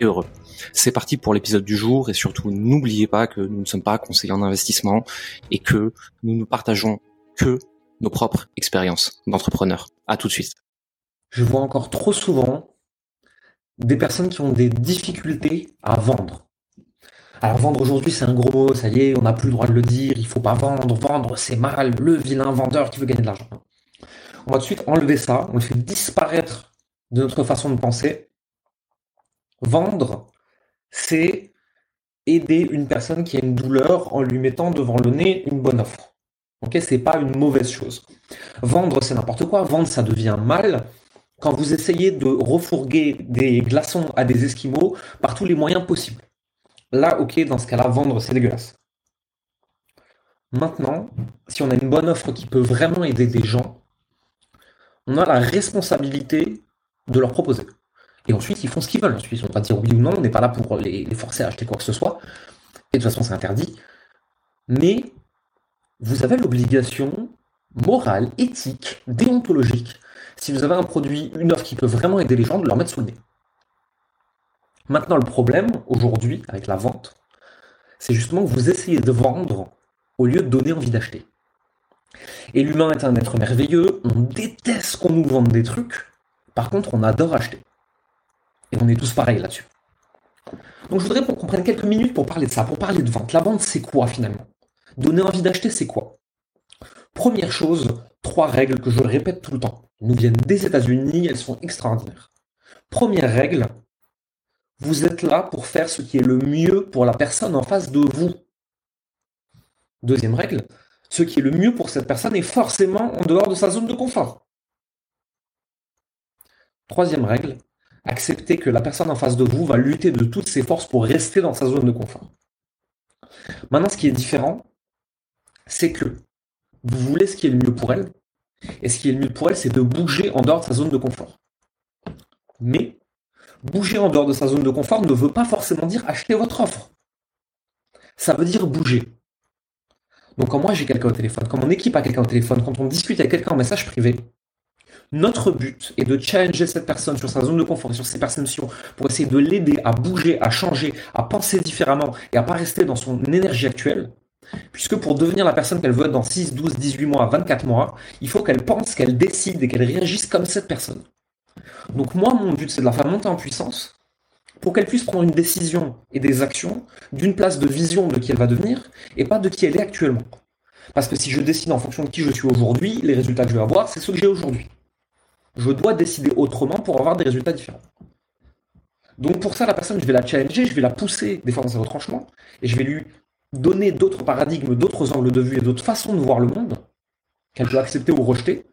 heureux. C'est parti pour l'épisode du jour et surtout n'oubliez pas que nous ne sommes pas conseillers en investissement et que nous ne partageons que nos propres expériences d'entrepreneurs. À tout de suite. Je vois encore trop souvent des personnes qui ont des difficultés à vendre. Alors vendre aujourd'hui c'est un gros mot, ça y est, on n'a plus le droit de le dire, il faut pas vendre, vendre c'est mal, le vilain vendeur qui veut gagner de l'argent. On va tout de suite enlever ça, on le fait disparaître de notre façon de penser. Vendre, c'est aider une personne qui a une douleur en lui mettant devant le nez une bonne offre. Ok, c'est pas une mauvaise chose. Vendre, c'est n'importe quoi. Vendre, ça devient mal quand vous essayez de refourguer des glaçons à des esquimaux par tous les moyens possibles. Là, ok, dans ce cas-là, vendre, c'est dégueulasse. Maintenant, si on a une bonne offre qui peut vraiment aider des gens, on a la responsabilité de leur proposer. Et ensuite, ils font ce qu'ils veulent. Ensuite, on va dire oui ou non, on n'est pas là pour les, forcer à acheter quoi que ce soit. Et de toute façon, c'est interdit. Mais vous avez l'obligation morale, éthique, déontologique, si vous avez un produit, une offre qui peut vraiment aider les gens, de leur mettre sous le nez. Maintenant, le problème, aujourd'hui, avec la vente, c'est justement que vous essayez de vendre au lieu de donner envie d'acheter. Et l'humain est un être merveilleux, on déteste qu'on nous vende des trucs, par contre, on adore acheter. Et on est tous pareils là-dessus. Donc je voudrais qu'on prenne quelques minutes pour parler de ça, pour parler de vente. La vente, c'est quoi finalement? Donner envie d'acheter, c'est quoi? Première chose, trois règles que je répète tout le temps. Elles nous viennent des États-Unis, elles sont extraordinaires. Première règle, vous êtes là pour faire ce qui est le mieux pour la personne en face de vous. Deuxième règle, ce qui est le mieux pour cette personne est forcément en dehors de sa zone de confort. Troisième règle, acceptez que la personne en face de vous va lutter de toutes ses forces pour rester dans sa zone de confort. Maintenant, ce qui est différent, c'est que vous voulez ce qui est le mieux pour elle, et ce qui est le mieux pour elle, c'est de bouger en dehors de sa zone de confort. Mais bouger en dehors de sa zone de confort ne veut pas forcément dire acheter votre offre. Ça veut dire bouger. Donc quand moi j'ai quelqu'un au téléphone, quand mon équipe a quelqu'un au téléphone, quand on discute avec quelqu'un en message privé, notre but est de challenger cette personne sur sa zone de confort, sur ses perceptions, pour essayer de l'aider à bouger, à changer, à penser différemment et à pas rester dans son énergie actuelle. Puisque pour devenir la personne qu'elle veut être dans 6, 12, 18 mois, 24 mois, il faut qu'elle pense, qu'elle décide et qu'elle réagisse comme cette personne. Donc moi, mon but, c'est de la faire monter en puissance pour qu'elle puisse prendre une décision et des actions d'une place de vision de qui elle va devenir et pas de qui elle est actuellement. Parce que si je décide en fonction de qui je suis aujourd'hui, les résultats que je vais avoir, c'est ceux que j'ai aujourd'hui je dois décider autrement pour avoir des résultats différents. Donc pour ça, la personne, je vais la challenger, je vais la pousser des fois dans ses retranchements, et je vais lui donner d'autres paradigmes, d'autres angles de vue et d'autres façons de voir le monde, qu'elle peut accepter ou rejeter.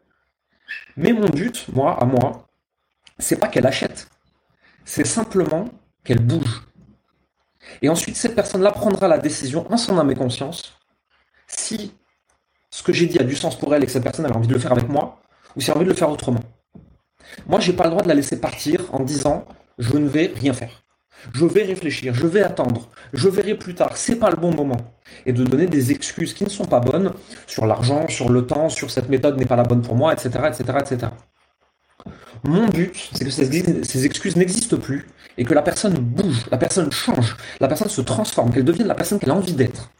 Mais mon but, moi, à moi, c'est pas qu'elle achète, c'est simplement qu'elle bouge. Et ensuite, cette personne-là prendra la décision en son âme et conscience si ce que j'ai dit a du sens pour elle et que cette personne a envie de le faire avec moi, ou si elle a envie de le faire autrement. Moi, j'ai pas le droit de la laisser partir en disant je ne vais rien faire. Je vais réfléchir, je vais attendre, je verrai plus tard, c'est pas le bon moment. Et de donner des excuses qui ne sont pas bonnes sur l'argent, sur le temps, sur cette méthode n'est pas la bonne pour moi, etc. etc.. Mon but, c'est que ces excuses n'existent plus et que la personne bouge, la personne change, la personne se transforme, qu'elle devienne la personne qu'elle a envie d'être.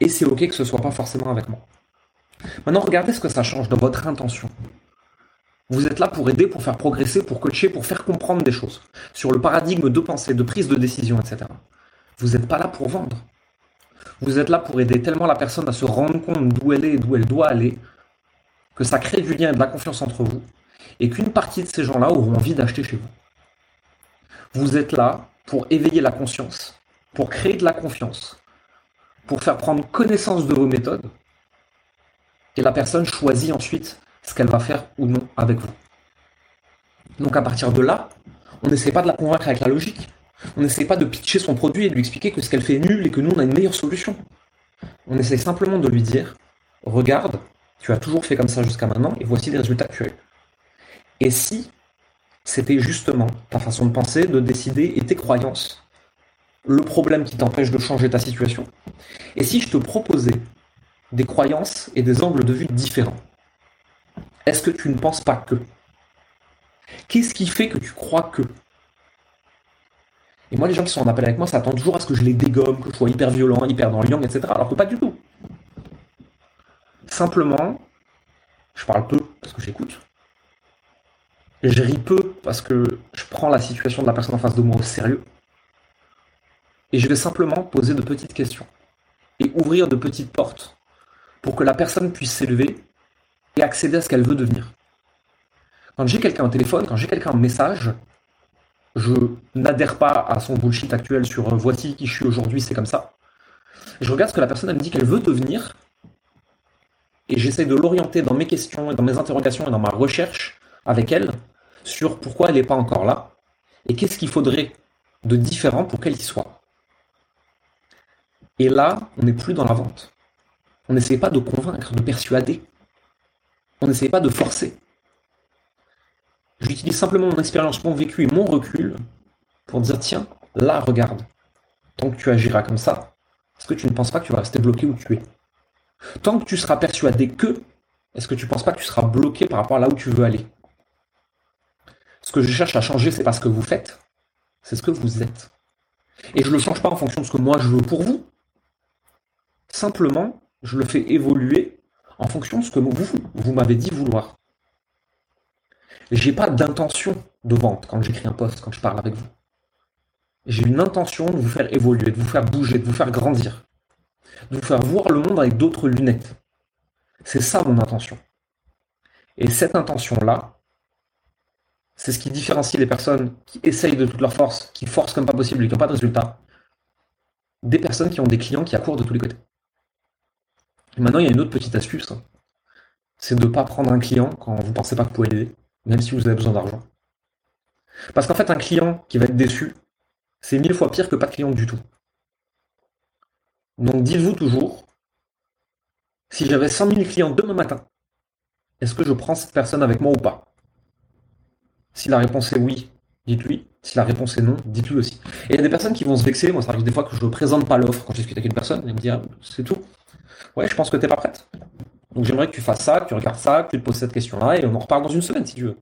Et c'est ok que ce soit pas forcément avec moi. Maintenant, regardez ce que ça change dans votre intention. Vous êtes là pour aider, pour faire progresser, pour coacher, pour faire comprendre des choses sur le paradigme de pensée, de prise de décision, etc. Vous n'êtes pas là pour vendre. Vous êtes là pour aider tellement la personne à se rendre compte d'où elle est et d'où elle doit aller, que ça crée du lien et de la confiance entre vous, et qu'une partie de ces gens-là auront envie d'acheter chez vous. Vous êtes là pour éveiller la conscience, pour créer de la confiance, pour faire prendre connaissance de vos méthodes, et la personne choisit ensuite ce qu'elle va faire ou non avec vous. Donc à partir de là, on n'essaie pas de la convaincre avec la logique, On n'essaie pas de pitcher son produit et de lui expliquer que ce qu'elle fait est nul et que nous, on a une meilleure solution. On essaie simplement de lui dire, regarde, tu as toujours fait comme ça jusqu'à maintenant et voici les résultats que. Et si c'était justement ta façon de penser, de décider et tes croyances, le problème qui t'empêche de changer ta situation, et si je te proposais des croyances et des angles de vue différents, est-ce que tu ne penses pas que? Qu'est-ce qui fait que tu crois que? Et moi, les gens qui sont en appel avec moi s'attendent toujours à ce que je les dégomme, que je sois hyper violent, hyper dans le etc. Alors que pas du tout. Simplement, je parle peu parce que j'écoute. Je ris peu parce que je prends la situation de la personne en face de moi au sérieux. Et je vais simplement poser de petites questions et ouvrir de petites portes pour que la personne puisse s'élever et accéder à ce qu'elle veut devenir. Quand j'ai quelqu'un au téléphone, quand j'ai quelqu'un en message, je n'adhère pas à son bullshit actuel sur euh, voici qui je suis aujourd'hui, c'est comme ça. Je regarde ce que la personne me dit qu'elle veut devenir et j'essaie de l'orienter dans mes questions et dans mes interrogations et dans ma recherche avec elle sur pourquoi elle n'est pas encore là et qu'est-ce qu'il faudrait de différent pour qu'elle y soit. Et là, on n'est plus dans la vente. On n'essaie pas de convaincre, de persuader. On n'essaie pas de forcer. J'utilise simplement mon expérience, mon vécu et mon recul pour dire tiens, là, regarde, tant que tu agiras comme ça, est-ce que tu ne penses pas que tu vas rester bloqué où tu es? Tant que tu seras persuadé que, est-ce que tu ne penses pas que tu seras bloqué par rapport à là où tu veux aller? Ce que je cherche à changer, c'est pas ce que vous faites, c'est ce que vous êtes. Et je ne le change pas en fonction de ce que moi je veux pour vous. Simplement, je le fais évoluer en fonction de ce que vous, m'avez dit vouloir. J'ai pas d'intention de vente quand j'écris un post, quand je parle avec vous. J'ai une intention de vous faire évoluer, de vous faire bouger, de vous faire grandir, de vous faire voir le monde avec d'autres lunettes. C'est ça mon intention. Et cette intention-là, c'est ce qui différencie les personnes qui essayent de toute leur force, qui forcent comme pas possible et qui n'ont pas de résultat, des personnes qui ont des clients qui accourent de tous les côtés. Maintenant, il y a une autre petite astuce. Hein. C'est de ne pas prendre un client quand vous ne pensez pas que vous pouvez l'aider même si vous avez besoin d'argent. Parce qu'en fait, un client qui va être déçu, c'est mille fois pire que pas de client du tout. Donc dites-vous toujours, si j'avais 100 000 clients demain matin, est-ce que je prends cette personne avec moi ou pas? Si la réponse est oui, dites lui. Si la réponse est non, dites-lui aussi. Et il y a des personnes qui vont se vexer. Moi, ça arrive des fois que je ne présente pas l'offre quand je discute avec une personne. Et me dire, c'est tout. Ouais, je pense que tu n'es pas prête. Donc j'aimerais que tu fasses ça, que tu regardes ça, que tu te poses cette question-là, et on en reparle dans une semaine si tu veux.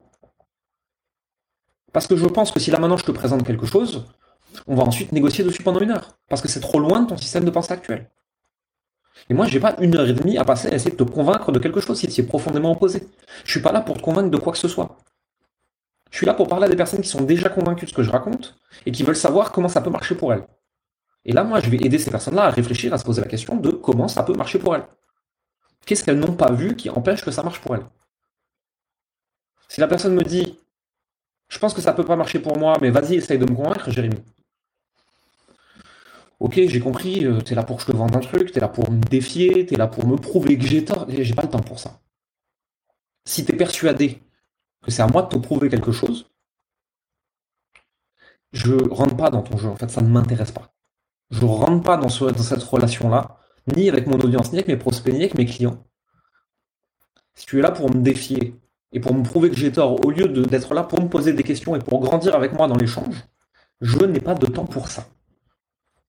Parce que je pense que si là maintenant je te présente quelque chose, on va ensuite négocier dessus pendant une heure. Parce que c'est trop loin de ton système de pensée actuel. Et moi, j'ai pas une heure et demie à passer à essayer de te convaincre de quelque chose si tu es profondément opposé. Je suis pas là pour te convaincre de quoi que ce soit. Je suis là pour parler à des personnes qui sont déjà convaincues de ce que je raconte et qui veulent savoir comment ça peut marcher pour elles. Et là, moi, je vais aider ces personnes-là à réfléchir, à se poser la question de comment ça peut marcher pour elles. Qu'est-ce qu'elles n'ont pas vu qui empêche que ça marche pour elles? Si la personne me dit Je pense que ça peut pas marcher pour moi, mais vas-y, essaye de me convaincre, Jérémy. Ok, j'ai compris, euh, t'es là pour que je te vende un truc, t'es là pour me défier, t'es là pour me prouver que j'ai tort. J'ai pas le temps pour ça. Si t'es persuadé que c'est à moi de te prouver quelque chose, je rentre pas dans ton jeu. En fait, ça ne m'intéresse pas. Je rentre pas dans cette relation-là ni avec mon audience, ni avec mes prospects, ni avec mes clients. Si tu es là pour me défier et pour me prouver que j'ai tort, au lieu d'être là pour me poser des questions et pour grandir avec moi dans l'échange, je n'ai pas de temps pour ça.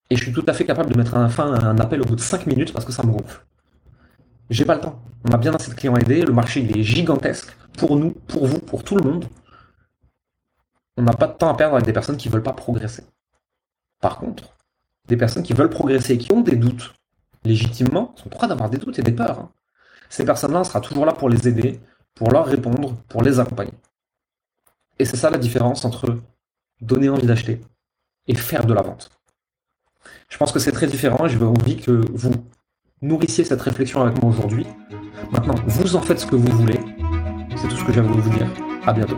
Et je suis tout à fait capable de mettre un fin à un appel au bout de 5 minutes parce que ça me gonfle. J'ai pas le temps. On a bien assez de clients à aider, le marché il est gigantesque pour nous, pour vous, pour tout le monde. On n'a pas de temps à perdre avec des personnes qui ne veulent pas progresser. Par contre, des personnes qui veulent progresser et qui ont des doutes légitimement, sont droit d'avoir des doutes et des peurs. Hein. Ces personnes-là, on sera toujours là pour les aider, pour leur répondre, pour les accompagner. Et c'est ça la différence entre donner envie d'acheter et faire de la vente. Je pense que c'est très différent et je veux envie que vous nourrissiez cette réflexion avec moi aujourd'hui. Maintenant, vous en faites ce que vous voulez. C'est tout ce que j'avais voulu vous dire. À bientôt.